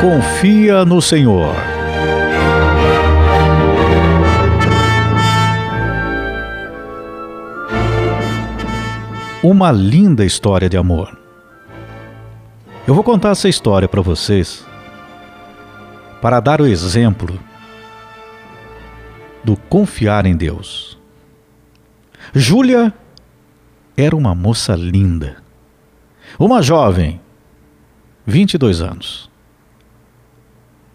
confia no Senhor. Uma linda história de amor. Eu vou contar essa história para vocês para dar o exemplo do confiar em Deus. Júlia era uma moça linda, uma jovem, 22 anos.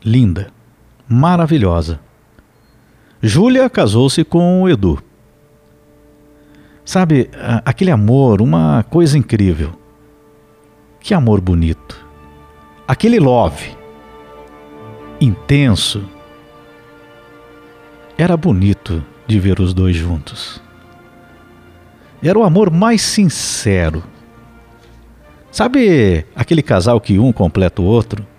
Linda, maravilhosa. Júlia casou-se com o Edu. Sabe, aquele amor, uma coisa incrível. Que amor bonito. Aquele love intenso. Era bonito de ver os dois juntos. Era o amor mais sincero. Sabe aquele casal que um completa o outro?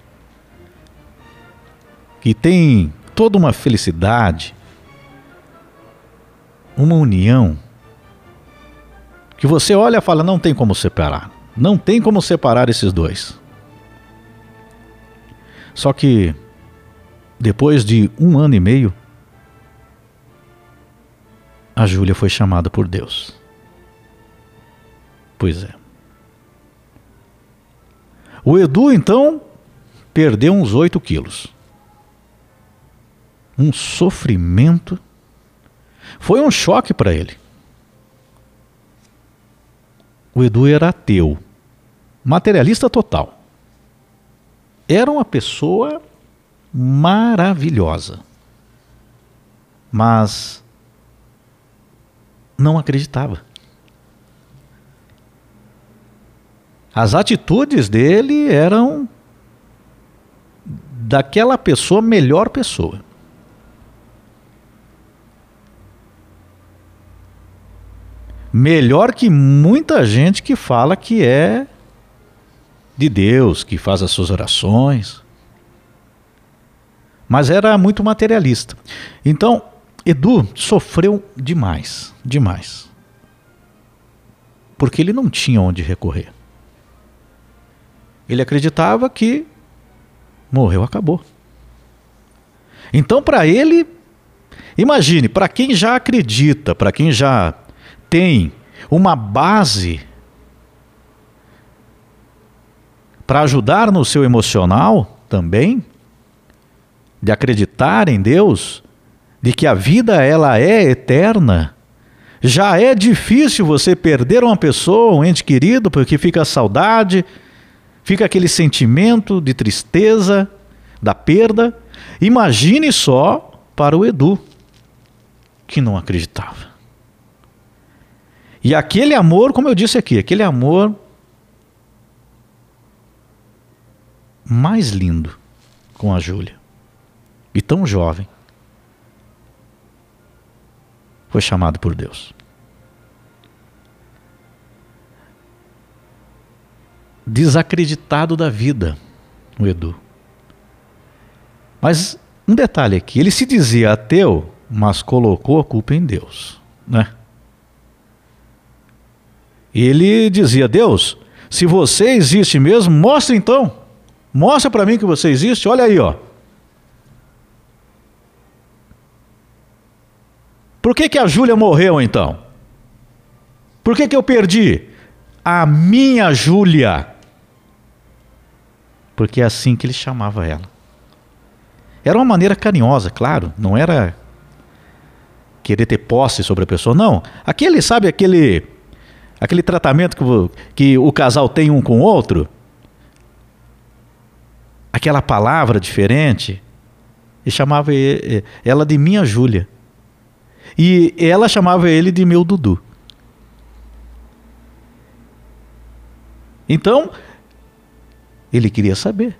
Que tem toda uma felicidade, uma união, que você olha e fala: não tem como separar. Não tem como separar esses dois. Só que, depois de um ano e meio, a Júlia foi chamada por Deus. Pois é. O Edu, então, perdeu uns 8 quilos. Um sofrimento. Foi um choque para ele. O Edu era ateu, materialista total. Era uma pessoa maravilhosa. Mas não acreditava. As atitudes dele eram daquela pessoa melhor pessoa. Melhor que muita gente que fala que é de Deus, que faz as suas orações. Mas era muito materialista. Então, Edu sofreu demais, demais. Porque ele não tinha onde recorrer. Ele acreditava que morreu, acabou. Então, para ele, imagine, para quem já acredita, para quem já tem uma base para ajudar no seu emocional também, de acreditar em Deus, de que a vida ela é eterna, já é difícil você perder uma pessoa, um ente querido, porque fica a saudade, fica aquele sentimento de tristeza, da perda. Imagine só para o Edu, que não acreditava. E aquele amor, como eu disse aqui, aquele amor mais lindo com a Júlia. E tão jovem. Foi chamado por Deus. desacreditado da vida, o Edu. Mas um detalhe aqui, ele se dizia ateu, mas colocou a culpa em Deus, né? Ele dizia: Deus, se você existe mesmo, mostra então. Mostra para mim que você existe. Olha aí, ó. Por que, que a Júlia morreu então? Por que, que eu perdi? A minha Júlia porque é assim que ele chamava ela. Era uma maneira carinhosa, claro, não era querer ter posse sobre a pessoa, não. Aquele, sabe, aquele aquele tratamento que, que o casal tem um com o outro, aquela palavra diferente, e chamava ela de minha Júlia. E ela chamava ele de meu Dudu. Então, ele queria saber.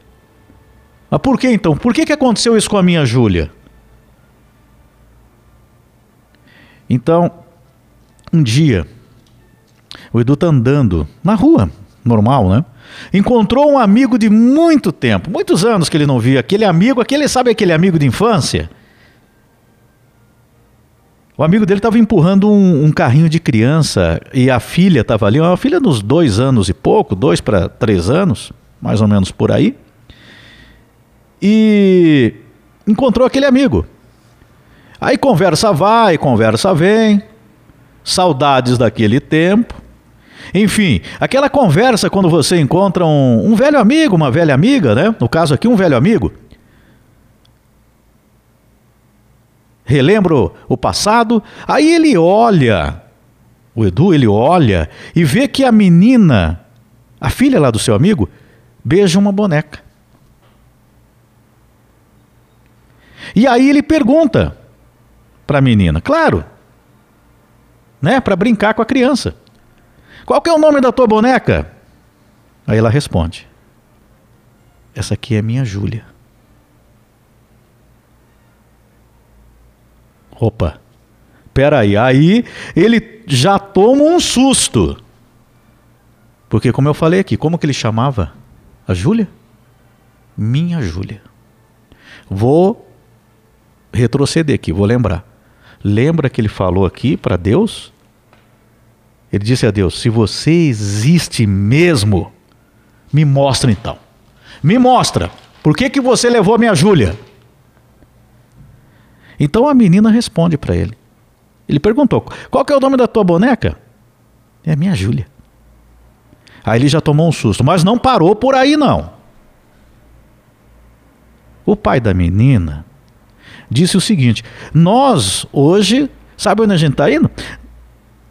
Mas por que então? Por que, que aconteceu isso com a minha Júlia? Então, um dia, o Edu tá andando na rua, normal, né? Encontrou um amigo de muito tempo, muitos anos que ele não via. Aquele amigo, aquele, sabe aquele amigo de infância? O amigo dele estava empurrando um, um, carrinho de criança e a filha estava ali, uma filha nos dois anos e pouco, dois para três anos mais ou menos por aí. e encontrou aquele amigo. Aí conversa vai, conversa vem, saudades daquele tempo. Enfim, aquela conversa quando você encontra um, um velho amigo, uma velha amiga, né? No caso aqui, um velho amigo. Relembro o passado, aí ele olha, o Edu, ele olha e vê que a menina, a filha lá do seu amigo, beija uma boneca. E aí ele pergunta para a menina, claro, né, para brincar com a criança. Qual que é o nome da tua boneca? Aí ela responde: Essa aqui é minha Júlia. Opa, peraí, aí ele já toma um susto. Porque como eu falei aqui, como que ele chamava a Júlia? Minha Júlia. Vou retroceder aqui, vou lembrar. Lembra que ele falou aqui para Deus? Ele disse a Deus: Se você existe mesmo, me mostra então. Me mostra. Por que, que você levou a minha Júlia? Então a menina responde para ele. Ele perguntou: Qual que é o nome da tua boneca? É minha Júlia. Aí ele já tomou um susto, mas não parou por aí não. O pai da menina disse o seguinte: Nós hoje, sabe onde a gente está indo?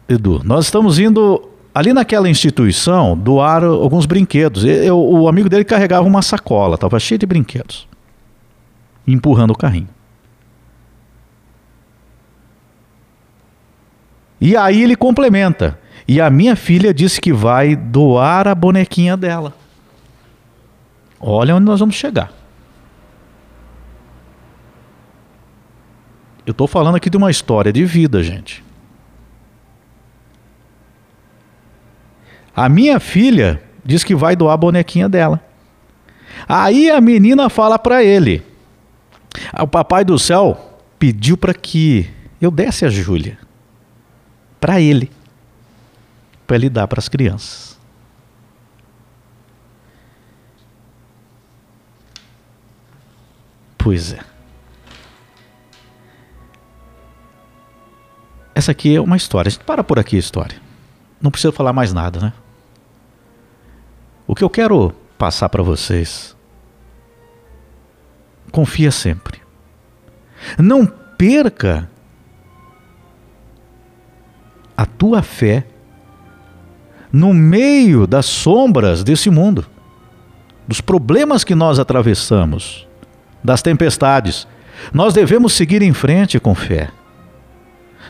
Edu, nós estamos indo ali naquela instituição doar alguns brinquedos. Eu, o amigo dele carregava uma sacola, estava cheio de brinquedos, empurrando o carrinho. E aí ele complementa. E a minha filha disse que vai doar a bonequinha dela. Olha onde nós vamos chegar. Eu estou falando aqui de uma história de vida, gente. A minha filha diz que vai doar a bonequinha dela. Aí a menina fala para ele: o papai do céu pediu para que eu desse a Júlia para ele, para ele dar para as crianças. Pois é. Essa aqui é uma história. A gente para por aqui a história. Não precisa falar mais nada, né? Que eu quero passar para vocês. Confia sempre. Não perca a tua fé no meio das sombras desse mundo, dos problemas que nós atravessamos, das tempestades. Nós devemos seguir em frente com fé.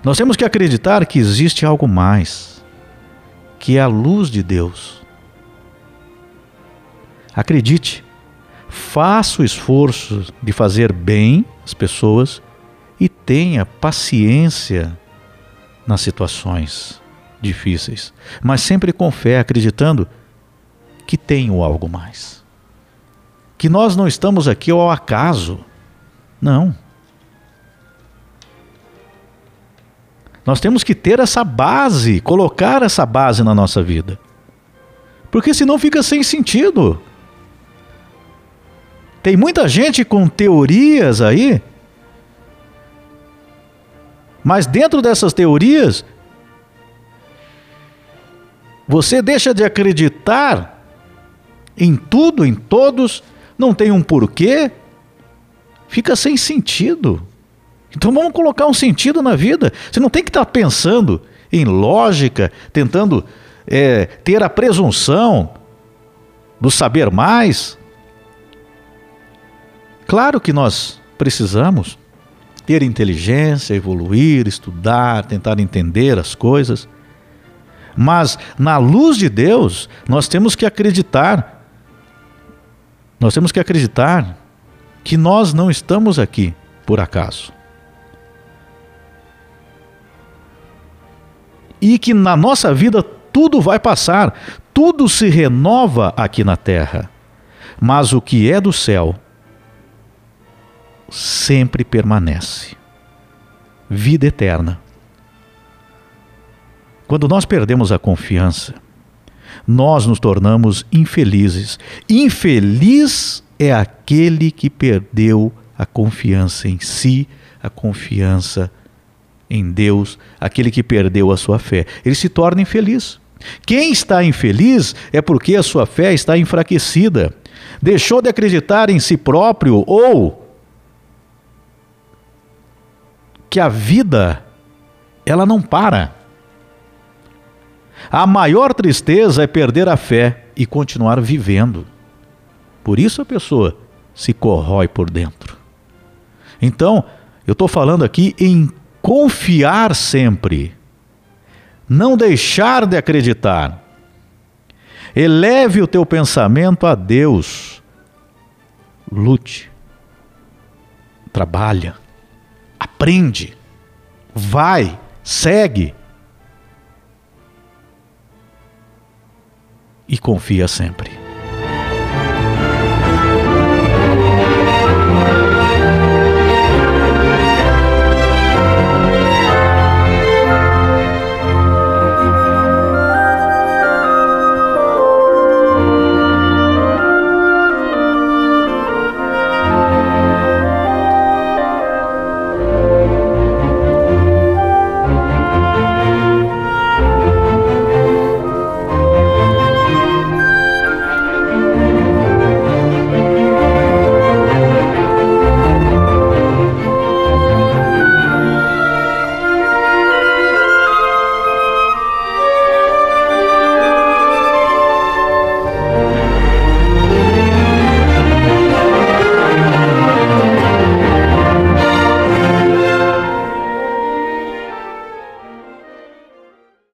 Nós temos que acreditar que existe algo mais, que é a luz de Deus. Acredite, faça o esforço de fazer bem às pessoas e tenha paciência nas situações difíceis, mas sempre com fé, acreditando que tenho algo mais. Que nós não estamos aqui ao acaso. Não. Nós temos que ter essa base, colocar essa base na nossa vida. Porque senão fica sem sentido. Tem muita gente com teorias aí, mas dentro dessas teorias, você deixa de acreditar em tudo, em todos, não tem um porquê, fica sem sentido. Então vamos colocar um sentido na vida. Você não tem que estar pensando em lógica, tentando é, ter a presunção do saber mais. Claro que nós precisamos ter inteligência, evoluir, estudar, tentar entender as coisas. Mas na luz de Deus, nós temos que acreditar. Nós temos que acreditar que nós não estamos aqui por acaso. e que na nossa vida tudo vai passar, tudo se renova aqui na terra. Mas o que é do céu sempre permanece. Vida eterna. Quando nós perdemos a confiança, nós nos tornamos infelizes. Infeliz é aquele que perdeu a confiança em si, a confiança em Deus, aquele que perdeu a sua fé. Ele se torna infeliz. Quem está infeliz é porque a sua fé está enfraquecida, deixou de acreditar em si próprio ou que a vida ela não para. A maior tristeza é perder a fé e continuar vivendo. Por isso a pessoa se corrói por dentro. Então, eu estou falando aqui em confiar sempre, não deixar de acreditar. Eleve o teu pensamento a Deus. Lute, trabalha, aprende, vai, segue e confia sempre.